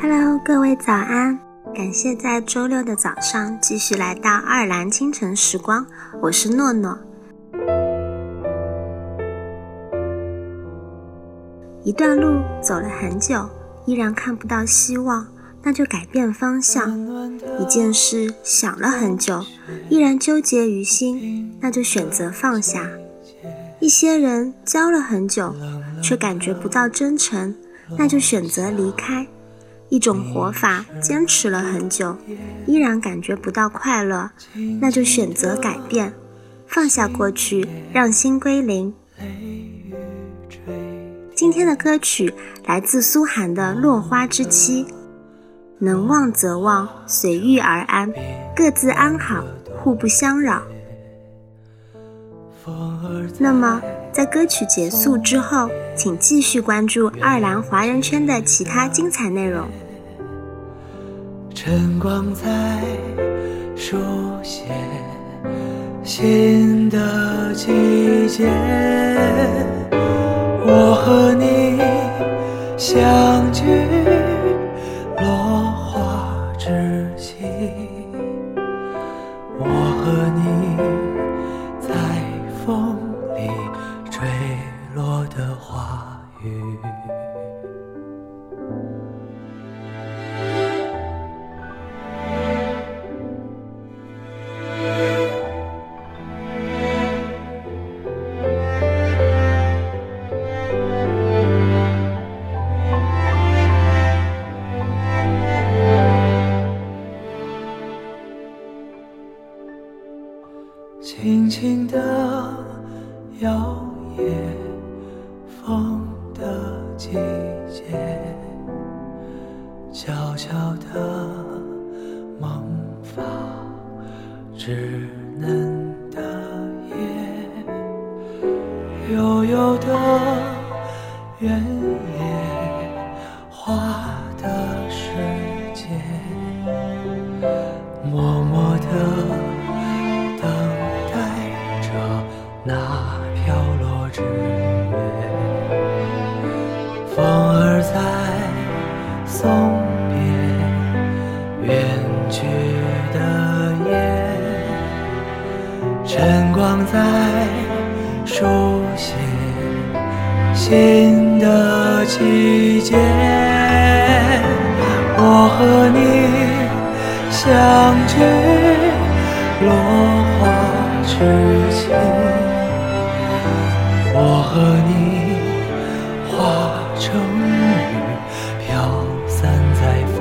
Hello，各位早安！感谢在周六的早上继续来到爱尔兰清晨时光，我是诺诺。一段路走了很久，依然看不到希望，那就改变方向；一件事想了很久，依然纠结于心，那就选择放下；一些人交了很久，却感觉不到真诚，那就选择离开；一种活法坚持了很久，依然感觉不到快乐，那就选择改变，放下过去，让心归零。今天的歌曲来自苏涵的《落花之期》，能忘则忘，随遇而安，各自安好，互不相扰。那么，在歌曲结束之后，请继续关注爱尔兰华人圈的其他精彩内容。晨光在书写新的季节。我和你相聚，轻轻的摇曳，风的季节，悄悄的萌发，稚嫩的叶，悠悠的原那飘落之月，风儿在送别远去的夜，晨光在书写新的季节。我和你相聚，落花之前。我和你化成雨飘散在风